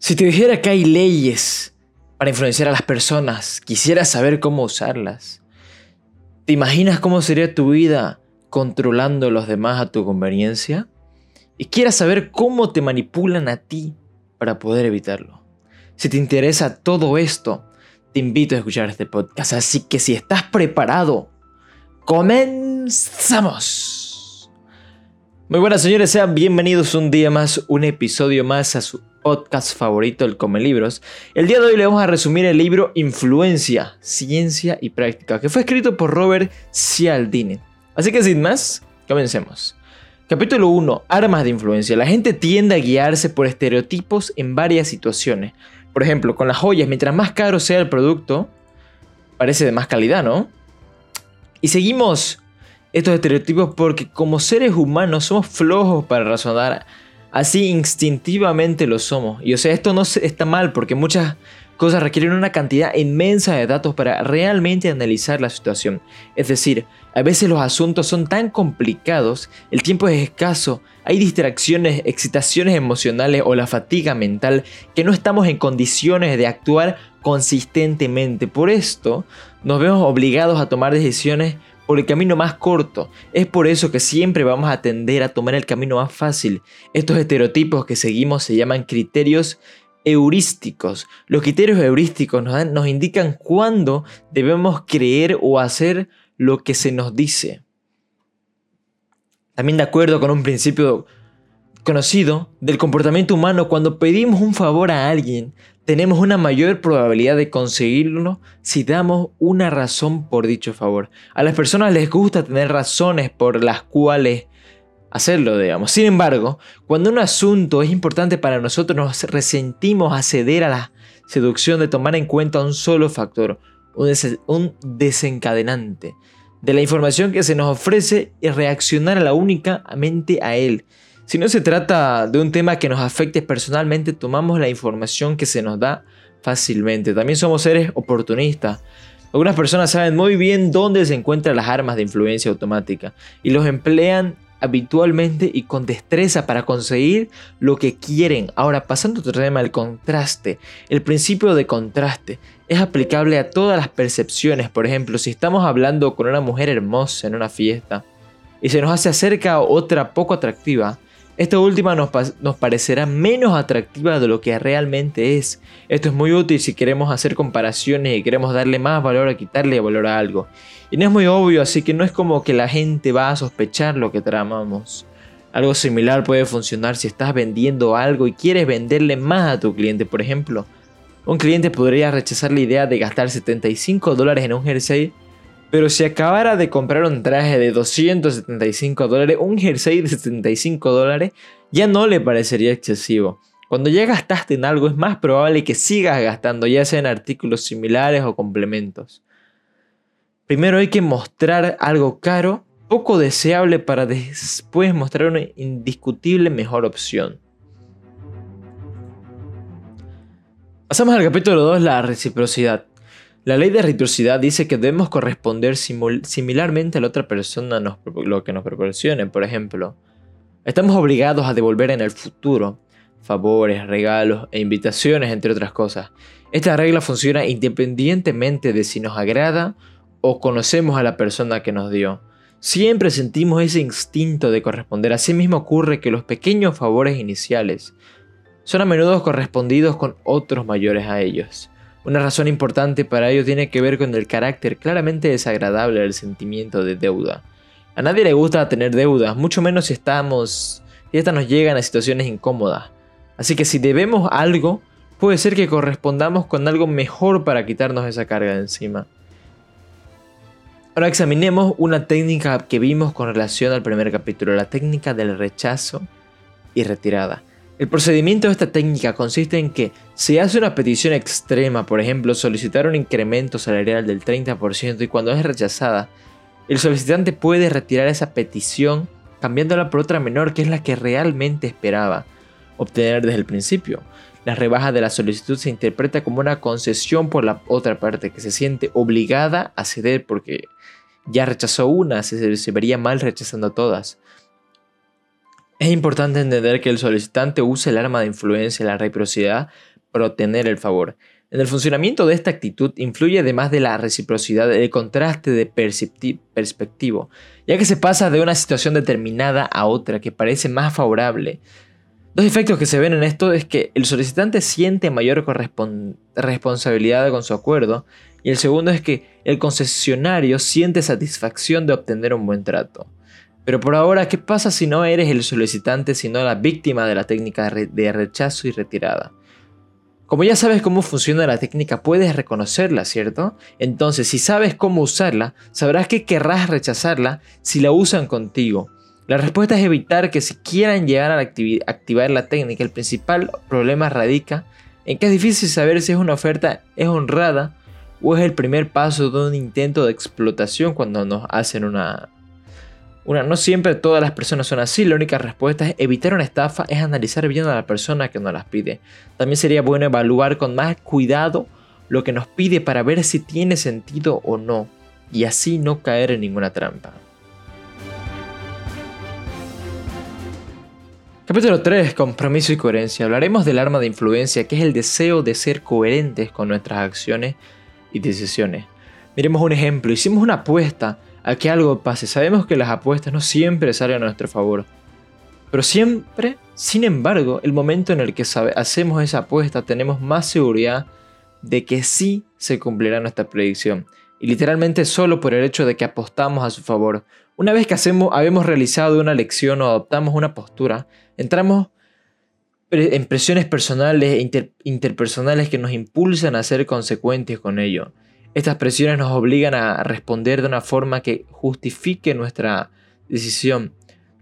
Si te dijera que hay leyes para influenciar a las personas, quisiera saber cómo usarlas. ¿Te imaginas cómo sería tu vida controlando a los demás a tu conveniencia? Y quieras saber cómo te manipulan a ti para poder evitarlo. Si te interesa todo esto, te invito a escuchar este podcast. Así que si estás preparado, comenzamos. Muy buenas señores, sean bienvenidos un día más, un episodio más a su podcast favorito, el Come Libros. El día de hoy le vamos a resumir el libro Influencia, Ciencia y Práctica, que fue escrito por Robert Cialdini. Así que sin más, comencemos. Capítulo 1. Armas de influencia. La gente tiende a guiarse por estereotipos en varias situaciones. Por ejemplo, con las joyas, mientras más caro sea el producto, parece de más calidad, ¿no? Y seguimos estos estereotipos porque como seres humanos somos flojos para razonar Así instintivamente lo somos. Y o sea, esto no está mal porque muchas cosas requieren una cantidad inmensa de datos para realmente analizar la situación. Es decir, a veces los asuntos son tan complicados, el tiempo es escaso, hay distracciones, excitaciones emocionales o la fatiga mental que no estamos en condiciones de actuar consistentemente. Por esto, nos vemos obligados a tomar decisiones por el camino más corto. Es por eso que siempre vamos a tender a tomar el camino más fácil. Estos estereotipos que seguimos se llaman criterios heurísticos. Los criterios heurísticos nos, nos indican cuándo debemos creer o hacer lo que se nos dice. También de acuerdo con un principio conocido del comportamiento humano, cuando pedimos un favor a alguien, tenemos una mayor probabilidad de conseguirlo si damos una razón por dicho favor. A las personas les gusta tener razones por las cuales hacerlo, digamos. Sin embargo, cuando un asunto es importante para nosotros, nos resentimos a ceder a la seducción de tomar en cuenta un solo factor, un desencadenante de la información que se nos ofrece y reaccionar a la únicamente a él. Si no se trata de un tema que nos afecte personalmente, tomamos la información que se nos da fácilmente. También somos seres oportunistas. Algunas personas saben muy bien dónde se encuentran las armas de influencia automática y los emplean habitualmente y con destreza para conseguir lo que quieren. Ahora, pasando a otro tema, el contraste. El principio de contraste es aplicable a todas las percepciones. Por ejemplo, si estamos hablando con una mujer hermosa en una fiesta y se nos hace acerca otra poco atractiva, esta última nos, parecerá menos atractiva de lo que realmente es. Esto es muy útil si queremos hacer comparaciones y queremos darle más valor a quitarle valor a algo. Y no es muy obvio, así que no es como que la gente va a sospechar lo que tramamos. Algo similar puede funcionar si estás vendiendo algo y quieres venderle más a tu cliente. Por ejemplo, un cliente podría rechazar la idea de gastar 75 dólares en un jersey pero si acabara de comprar un traje de 275 dólares, un jersey de 75 dólares, ya no le parecería excesivo. Cuando ya gastaste en algo es más probable que sigas gastando, ya sea en artículos similares o complementos. Primero hay que mostrar algo caro, poco deseable para después mostrar una indiscutible mejor opción. Pasamos al capítulo 2, la reciprocidad. La ley de reciprocidad dice que debemos corresponder similarmente a la otra persona lo que nos proporcione. Por ejemplo, estamos obligados a devolver en el futuro favores, regalos e invitaciones, entre otras cosas. Esta regla funciona independientemente de si nos agrada o conocemos a la persona que nos dio. Siempre sentimos ese instinto de corresponder. Asimismo ocurre que los pequeños favores iniciales son a menudo correspondidos con otros mayores a ellos. Una razón importante para ello tiene que ver con el carácter claramente desagradable del sentimiento de deuda. A nadie le gusta tener deudas, mucho menos si estamos y estas nos llegan a situaciones incómodas. Así que si debemos algo, puede ser que correspondamos con algo mejor para quitarnos esa carga de encima. Ahora examinemos una técnica que vimos con relación al primer capítulo, la técnica del rechazo y retirada. El procedimiento de esta técnica consiste en que se hace una petición extrema, por ejemplo, solicitar un incremento salarial del 30% y cuando es rechazada, el solicitante puede retirar esa petición cambiándola por otra menor que es la que realmente esperaba obtener desde el principio. La rebaja de la solicitud se interpreta como una concesión por la otra parte que se siente obligada a ceder porque ya rechazó una, se, se vería mal rechazando todas. Es importante entender que el solicitante usa el arma de influencia y la reciprocidad para obtener el favor. En el funcionamiento de esta actitud influye además de la reciprocidad el contraste de perspectivo, ya que se pasa de una situación determinada a otra que parece más favorable. Dos efectos que se ven en esto es que el solicitante siente mayor responsabilidad con su acuerdo y el segundo es que el concesionario siente satisfacción de obtener un buen trato. Pero por ahora, ¿qué pasa si no eres el solicitante sino la víctima de la técnica de rechazo y retirada? Como ya sabes cómo funciona la técnica, puedes reconocerla, ¿cierto? Entonces, si sabes cómo usarla, sabrás que querrás rechazarla si la usan contigo. La respuesta es evitar que si quieran llegar a activar la técnica. El principal problema radica en que es difícil saber si es una oferta es honrada o es el primer paso de un intento de explotación cuando nos hacen una, no siempre todas las personas son así, la única respuesta es evitar una estafa, es analizar bien a la persona que nos las pide. También sería bueno evaluar con más cuidado lo que nos pide para ver si tiene sentido o no, y así no caer en ninguna trampa. Capítulo 3. Compromiso y coherencia. Hablaremos del arma de influencia, que es el deseo de ser coherentes con nuestras acciones y decisiones. Miremos un ejemplo. Hicimos una apuesta a que algo pase. Sabemos que las apuestas no siempre salen a nuestro favor. Pero siempre, sin embargo, el momento en el que hacemos esa apuesta tenemos más seguridad de que sí se cumplirá nuestra predicción. Y literalmente solo por el hecho de que apostamos a su favor. Una vez que hacemos, habemos realizado una lección o adoptamos una postura, entramos en presiones personales e interpersonales que nos impulsan a ser consecuentes con ello. Estas presiones nos obligan a responder de una forma que justifique nuestra decisión.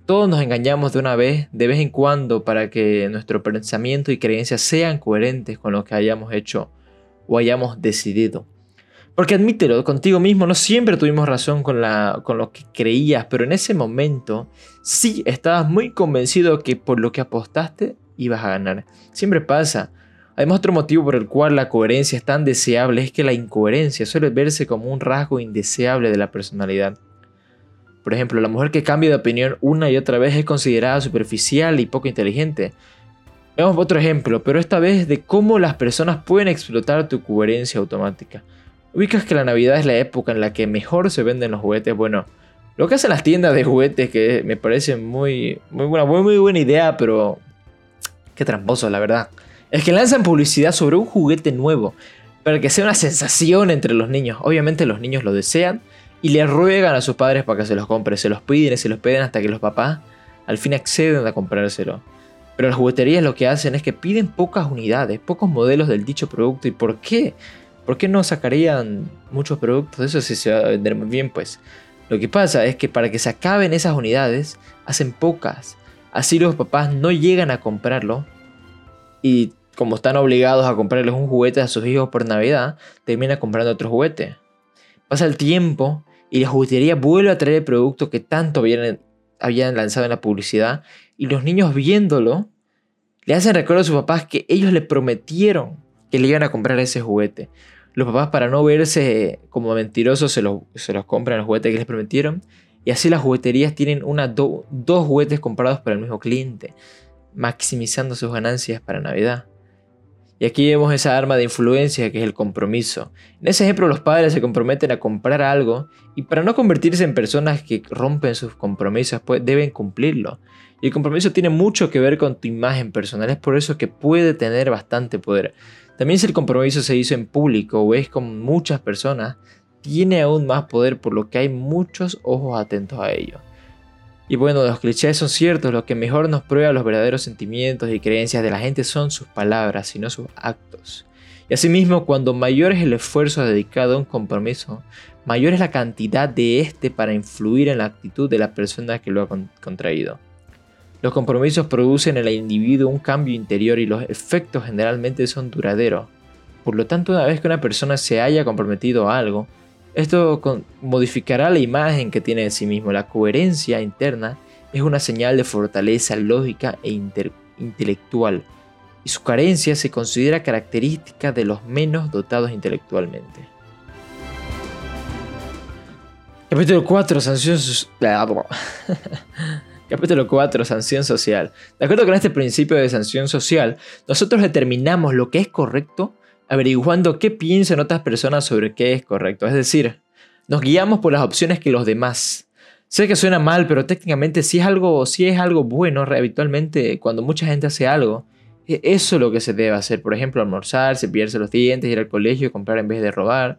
Todos nos engañamos de una vez, de vez en cuando, para que nuestro pensamiento y creencias sean coherentes con lo que hayamos hecho o hayamos decidido. Porque admítelo, contigo mismo no siempre tuvimos razón con, la, con lo que creías, pero en ese momento sí estabas muy convencido que por lo que apostaste ibas a ganar. Siempre pasa. Además, otro motivo por el cual la coherencia es tan deseable es que la incoherencia suele verse como un rasgo indeseable de la personalidad. Por ejemplo, la mujer que cambia de opinión una y otra vez es considerada superficial y poco inteligente. Veamos otro ejemplo, pero esta vez de cómo las personas pueden explotar tu coherencia automática. Ubicas que la Navidad es la época en la que mejor se venden los juguetes. Bueno, lo que hacen las tiendas de juguetes, que me parece muy, muy, buena, muy, muy buena idea, pero qué tramposo, la verdad es que lanzan publicidad sobre un juguete nuevo para que sea una sensación entre los niños. Obviamente los niños lo desean y le ruegan a sus padres para que se los compre. Se los piden se los piden hasta que los papás al fin acceden a comprárselo. Pero las jugueterías lo que hacen es que piden pocas unidades, pocos modelos del dicho producto. ¿Y por qué? ¿Por qué no sacarían muchos productos de eso si se va a vender muy bien? Pues lo que pasa es que para que se acaben esas unidades, hacen pocas. Así los papás no llegan a comprarlo y como están obligados a comprarles un juguete a sus hijos por Navidad, termina comprando otro juguete. Pasa el tiempo y la juguetería vuelve a traer el producto que tanto habían, lanzado en la publicidad y los niños viéndolo le hacen recuerdo a sus papás que ellos le prometieron que le iban a comprar ese juguete. Los papás para no verse como mentirosos se los, compran los juguetes que les prometieron y así las jugueterías tienen dos juguetes comprados por el mismo cliente, maximizando sus ganancias para Navidad. Y aquí vemos esa arma de influencia que es el compromiso. En ese ejemplo los padres se comprometen a comprar algo y para no convertirse en personas que rompen sus compromisos pues deben cumplirlo. Y el compromiso tiene mucho que ver con tu imagen personal, es por eso que puede tener bastante poder. También si el compromiso se hizo en público o es con muchas personas, tiene aún más poder por lo que hay muchos ojos atentos a ello. Y bueno, los clichés son ciertos, lo que mejor nos prueba los verdaderos sentimientos y creencias de la gente son sus palabras, y no sus actos. Y asimismo, cuando mayor es el esfuerzo dedicado a un compromiso, mayor es la cantidad de este para influir en la actitud de la persona que lo ha contraído. Los compromisos producen en el individuo un cambio interior y los efectos generalmente son duraderos. Por lo tanto, una vez que una persona se haya comprometido a algo, esto modificará la imagen que tiene de sí mismo. La coherencia interna es una señal de fortaleza lógica e intelectual, y su carencia se considera característica de los menos dotados intelectualmente. Capítulo 4. Sanción Capítulo 4. Sanción social. De acuerdo con este principio de sanción social, nosotros determinamos lo que es correcto averiguando qué piensan otras personas sobre qué es correcto. Es decir, nos guiamos por las opciones que los demás. Sé que suena mal, pero técnicamente si es algo, si es algo bueno, habitualmente cuando mucha gente hace algo, e, eso es lo que se debe hacer. Por ejemplo, almorzar, cepillarse los dientes, ir al colegio, comprar en vez de robar,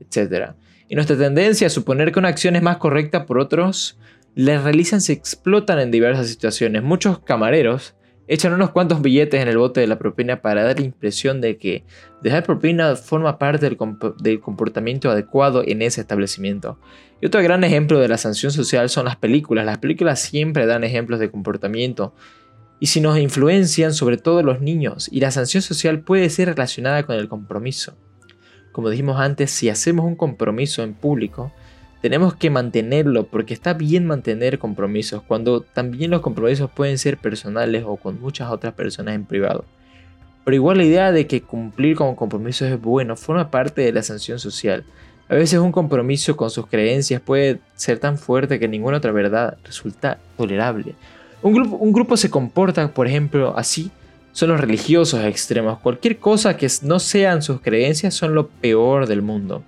etc. Y nuestra tendencia a suponer que una acción es más correcta por otros, la realizan se explotan en diversas situaciones. Muchos camareros echan unos cuantos billetes en el bote de la propina para dar la impresión de que dejar propina forma parte del, comportamiento adecuado en ese establecimiento. Y otro gran ejemplo de la sanción social son las películas. Las películas siempre dan ejemplos de comportamiento y si nos influencian sobre todo los niños y la sanción social puede ser relacionada con el compromiso. Como dijimos antes, si hacemos un compromiso en público, tenemos que mantenerlo porque está bien mantener compromisos cuando también los compromisos pueden ser personales o con muchas otras personas en privado. Pero igual la idea de que cumplir con compromisos es bueno forma parte de la sanción social. A veces un compromiso con sus creencias puede ser tan fuerte que ninguna otra verdad resulta tolerable. Un grupo, se comporta, por ejemplo, así, son los religiosos extremos. Cualquier cosa que no sean sus creencias son lo peor del mundo.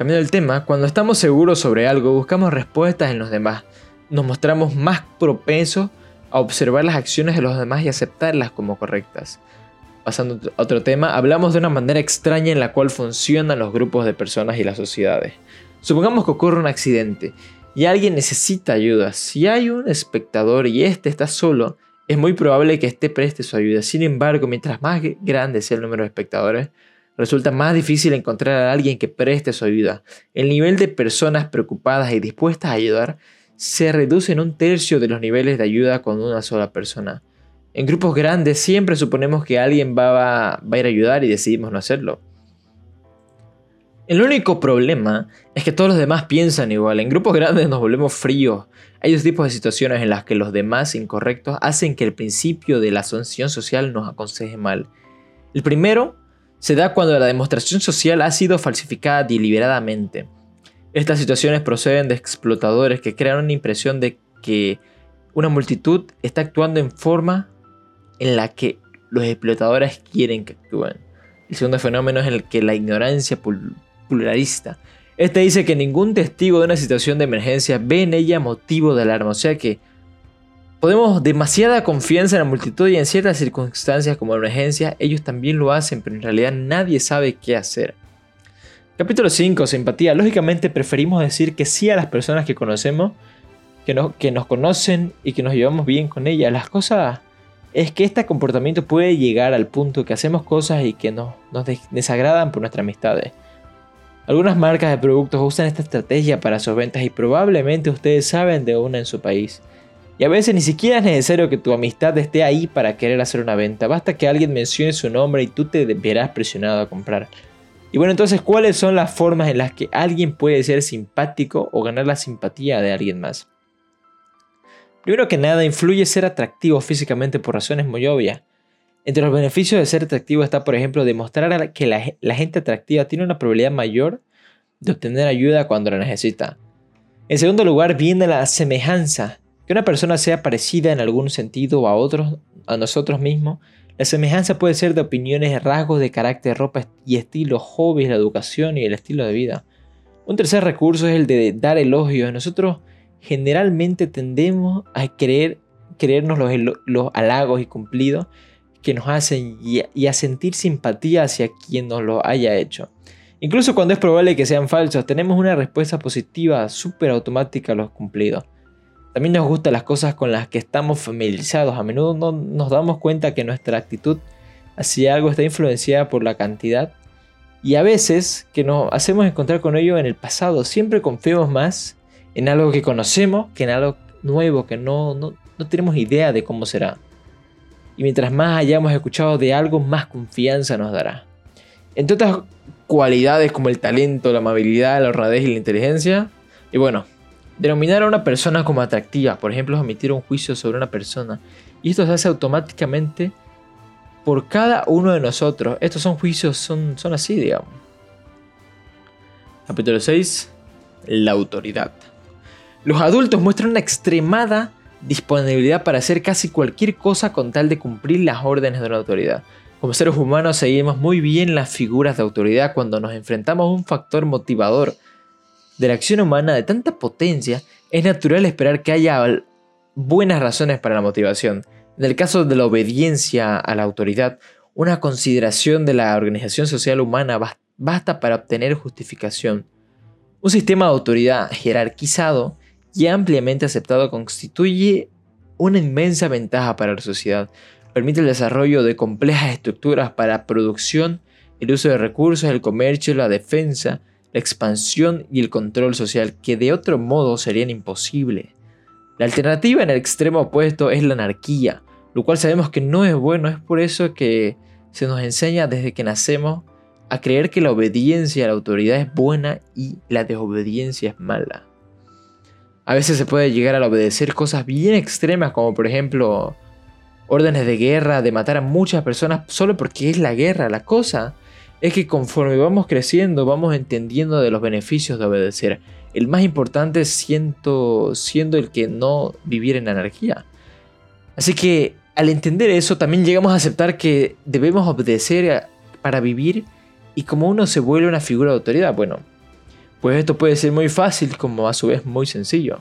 Cambiando el tema, cuando estamos seguros sobre algo, buscamos respuestas en los demás. Nos mostramos más propensos a observar las acciones de los demás y aceptarlas como correctas. Pasando a otro tema, hablamos de una manera extraña en la cual funcionan los grupos de personas y las sociedades. Supongamos que ocurre un accidente y alguien necesita ayuda. Si hay un espectador y este está solo, es muy probable que éste preste su ayuda. Sin embargo, mientras más grande sea el número de espectadores, resulta más difícil encontrar a alguien que preste su ayuda. El nivel de personas preocupadas y dispuestas a ayudar se reduce en un tercio de los niveles de ayuda con una sola persona. En grupos grandes siempre suponemos que alguien va, a ir a ayudar y decidimos no hacerlo. El único problema es que todos los demás piensan igual. En grupos grandes nos volvemos fríos. Hay dos tipos de situaciones en las que los demás incorrectos hacen que el principio de la sanción social nos aconseje mal. El primero se da cuando la demostración social ha sido falsificada deliberadamente. Estas situaciones proceden de explotadores que crean una impresión de que una multitud está actuando en forma en la que los explotadores quieren que actúen. El segundo fenómeno es el que la ignorancia pluralista. Este dice que ningún testigo de una situación de emergencia ve en ella motivo de alarma, o sea que Podemos demasiada confianza en la multitud y en ciertas circunstancias como emergencia, ellos también lo hacen, pero en realidad nadie sabe qué hacer. Capítulo 5, simpatía. Lógicamente preferimos decir que sí a las personas que conocemos, que, que nos conocen y que nos llevamos bien con ellas. Las cosas es que este comportamiento puede llegar al punto que hacemos cosas y que nos, nos desagradan por nuestras amistades. Algunas marcas de productos usan esta estrategia para sus ventas y probablemente ustedes saben de una en su país. Y a veces ni siquiera es necesario que tu amistad esté ahí para querer hacer una venta. Basta que alguien mencione su nombre y tú te verás presionado a comprar. Y bueno, entonces, ¿cuáles son las formas en las que alguien puede ser simpático o ganar la simpatía de alguien más? Primero que nada, influye ser atractivo físicamente por razones muy obvias. Entre los beneficios de ser atractivo está, por ejemplo, demostrar que la, la gente atractiva tiene una probabilidad mayor de obtener ayuda cuando la necesita. En segundo lugar, viene la semejanza. Que una persona sea parecida en algún sentido a otros, a nosotros mismos, la semejanza puede ser de opiniones, rasgos de carácter, ropa y estilo, hobbies, la educación y el estilo de vida. Un tercer recurso es el de dar elogios. Nosotros generalmente tendemos a creer, creernos los, halagos y cumplidos que nos hacen y, y, a sentir simpatía hacia quien nos lo haya hecho. Incluso cuando es probable que sean falsos, tenemos una respuesta positiva súper automática a los cumplidos. También nos gustan las cosas con las que estamos familiarizados. A menudo no nos damos cuenta que nuestra actitud hacia algo está influenciada por la cantidad y a veces que nos hacemos encontrar con ello en el pasado. Siempre confiamos más en algo que conocemos que en algo nuevo que no, no, no tenemos idea de cómo será. Y mientras más hayamos escuchado de algo, más confianza nos dará. Entre otras cualidades como el talento, la amabilidad, la honradez y la inteligencia. Y bueno, Denominar a una persona como atractiva, por ejemplo, es emitir un juicio sobre una persona. Y esto se hace automáticamente por cada uno de nosotros. Estos son juicios, son, son así, digamos. Capítulo 6. La autoridad. Los adultos muestran una extremada disponibilidad para hacer casi cualquier cosa con tal de cumplir las órdenes de una autoridad. Como seres humanos seguimos muy bien las figuras de autoridad cuando nos enfrentamos a un factor motivador de la acción humana de tanta potencia, es natural esperar que haya buenas razones para la motivación. En el caso de la obediencia a la autoridad, una consideración de la organización social humana basta para obtener justificación. Un sistema de autoridad jerarquizado y ampliamente aceptado constituye una inmensa ventaja para la sociedad. Permite el desarrollo de complejas estructuras para producción, el uso de recursos, el comercio, la defensa, la expansión y el control social que de otro modo serían imposibles. La alternativa en el extremo opuesto es la anarquía, lo cual sabemos que no es bueno, es por eso que se nos enseña desde que nacemos a creer que la obediencia a la autoridad es buena y la desobediencia es mala. A veces se puede llegar a obedecer cosas bien extremas como por ejemplo órdenes de guerra, de matar a muchas personas solo porque es la guerra. La cosa es que conforme vamos creciendo vamos entendiendo de los beneficios de obedecer. El más importante siendo, siendo el que no vivir en anarquía. Así que al entender eso también llegamos a aceptar que debemos obedecer para vivir y como uno se vuelve una figura de autoridad, bueno, pues esto puede ser muy fácil como a su vez muy sencillo.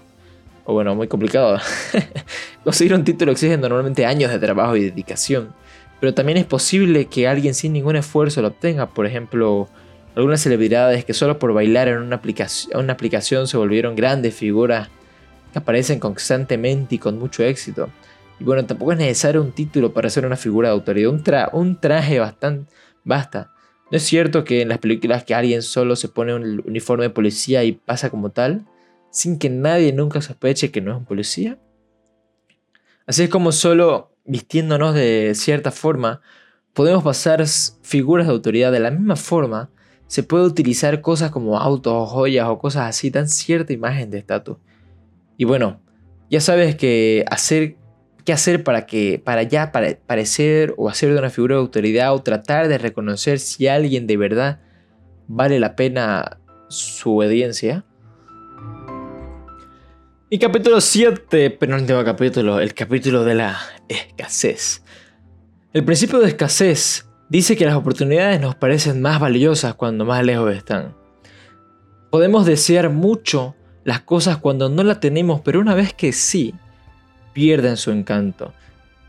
O bueno, muy complicado. Conseguir un título exige normalmente años de trabajo y dedicación. Pero también es posible que alguien sin ningún esfuerzo lo obtenga. Por ejemplo, algunas celebridades que solo por bailar en una aplicación, se volvieron grandes figuras que aparecen constantemente y con mucho éxito. Y bueno, tampoco es necesario un título para ser una figura de autoridad. Un traje bastante basta. ¿No es cierto que en las películas que alguien solo se pone un uniforme de policía y pasa como tal, sin que nadie nunca sospeche que no es un policía? Así es como solo vistiéndonos de cierta forma, podemos pasar figuras de autoridad de la misma forma, se puede utilizar cosas como autos o joyas o cosas así, dan cierta imagen de estatus. Y bueno, ya sabes que hacer qué hacer para que para ya parecer o hacer de una figura de autoridad o tratar de reconocer si alguien de verdad vale la pena su obediencia. Y capítulo 7, penúltimo capítulo, el capítulo de la escasez. El principio de escasez dice que las oportunidades nos parecen más valiosas cuando más lejos están. Podemos desear mucho las cosas cuando no las tenemos, pero una vez que sí, pierden su encanto.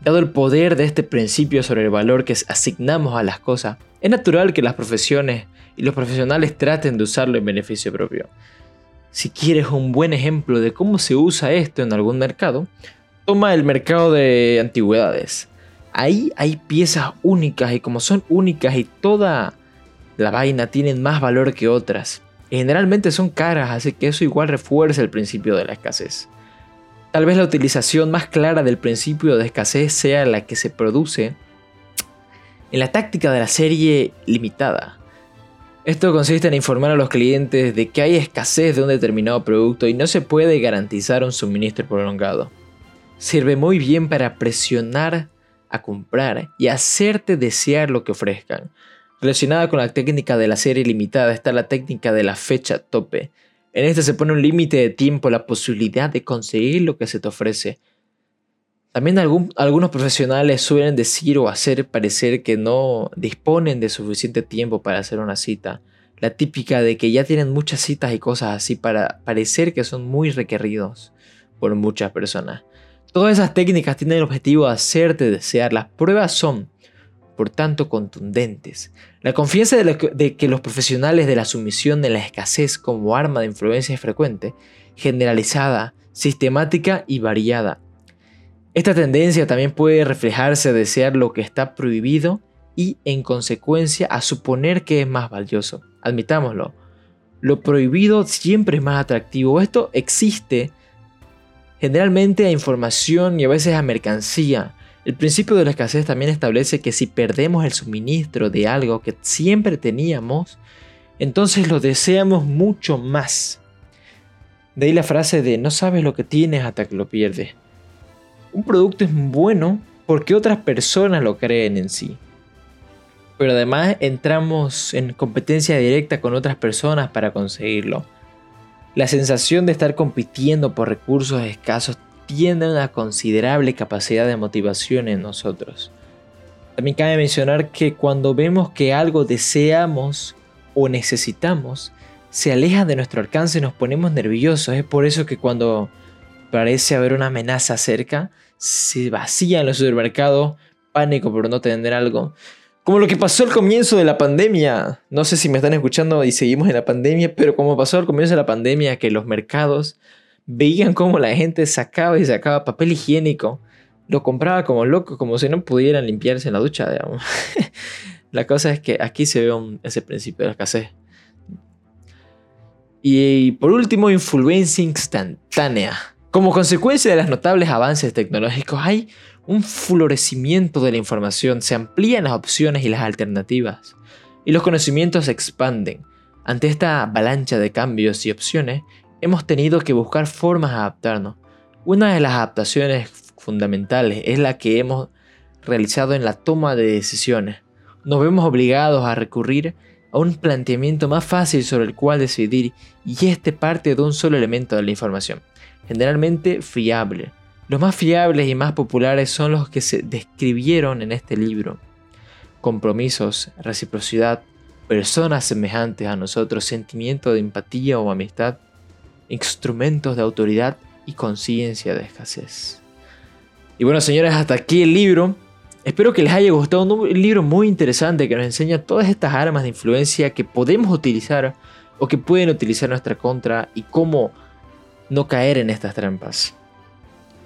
Dado el poder de este principio sobre el valor que asignamos a las cosas, es natural que las profesiones y los profesionales traten de usarlo en beneficio propio. Si quieres un buen ejemplo de cómo se usa esto en algún mercado, toma el mercado de antigüedades. Ahí hay piezas únicas y como son únicas y toda la vaina tienen más valor que otras. generalmente son caras, así que eso igual refuerza el principio de la escasez. Tal vez la utilización más clara del principio de escasez sea la que se produce en la táctica de la serie limitada. Esto consiste en informar a los clientes de que hay escasez de un determinado producto y no se puede garantizar un suministro prolongado. Sirve muy bien para presionar a comprar y hacerte desear lo que ofrezcan. Relacionada con la técnica de la serie limitada está la técnica de la fecha tope, en este se pone un límite de tiempo, la posibilidad de conseguir lo que se te ofrece. También algunos profesionales suelen decir o hacer parecer que no disponen de suficiente tiempo para hacer una cita. La típica de que ya tienen muchas citas y cosas así para parecer que son muy requeridos por muchas personas. Todas esas técnicas tienen el objetivo de hacerte desear. Las pruebas son por tanto contundentes. La confianza de, que los profesionales de la sumisión de la escasez como arma de influencia es frecuente, generalizada, sistemática y variada. Esta tendencia también puede reflejarse a desear lo que está prohibido y en consecuencia a suponer que es más valioso. Admitámoslo, lo prohibido siempre es más atractivo. Esto existe generalmente a información y a veces a mercancía. El principio de la escasez también establece que si perdemos el suministro de algo que siempre teníamos, entonces lo deseamos mucho más. De ahí la frase de no sabes lo que tienes hasta que lo pierdes. Un producto es bueno porque otras personas lo creen en sí. Pero además entramos en competencia directa con otras personas para conseguirlo. La sensación de estar compitiendo por recursos escasos tiene una considerable capacidad de motivación en nosotros. También cabe mencionar que cuando vemos que algo deseamos o necesitamos, se aleja de nuestro alcance y nos ponemos nerviosos. Es por eso que cuando parece haber una amenaza cerca, se vacían los supermercados, pánico por no tener algo. Como lo que pasó al comienzo de la pandemia. No sé si me están escuchando y seguimos en la pandemia, pero como pasó al comienzo de la pandemia, que los mercados veían cómo la gente sacaba y sacaba papel higiénico. Lo compraba como loco, como si no pudieran limpiarse en la ducha, digamos. la cosa es que aquí se ve ese principio de la escasez. Y por último, influencia instantánea. Como consecuencia de los notables avances tecnológicos, hay un florecimiento de la información, se amplían las opciones y las alternativas, y los conocimientos se expanden. Ante esta avalancha de cambios y opciones, hemos tenido que buscar formas de adaptarnos. Una de las adaptaciones fundamentales es la que hemos realizado en la toma de decisiones. Nos vemos obligados a recurrir a un planteamiento más fácil sobre el cual decidir y este parte de un solo elemento de la información, generalmente fiable. Los más fiables y más populares son los que se describieron en este libro. Compromisos, reciprocidad, personas semejantes a nosotros, sentimiento de empatía o amistad, instrumentos de autoridad y conciencia de escasez. Y bueno, señores, hasta aquí el libro. Espero que les haya gustado un libro muy interesante que nos enseña todas estas armas de influencia que podemos utilizar o que pueden utilizar nuestra contra y cómo no caer en estas trampas.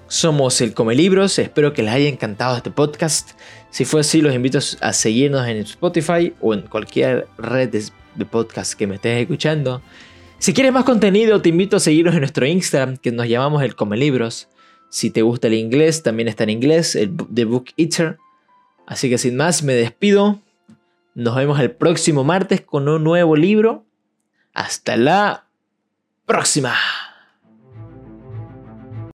Somos el Come Libros, espero que les haya encantado este podcast. Si fue así, los invito a seguirnos en Spotify o en cualquier red de podcast que me estés escuchando. Si quieres más contenido, te invito a seguirnos en nuestro Instagram, que nos llamamos el Come Libros. Si te gusta el inglés, también está en inglés, el The Book Eater. Así que sin más, me despido. Nos vemos el próximo martes con un nuevo libro. Hasta la próxima.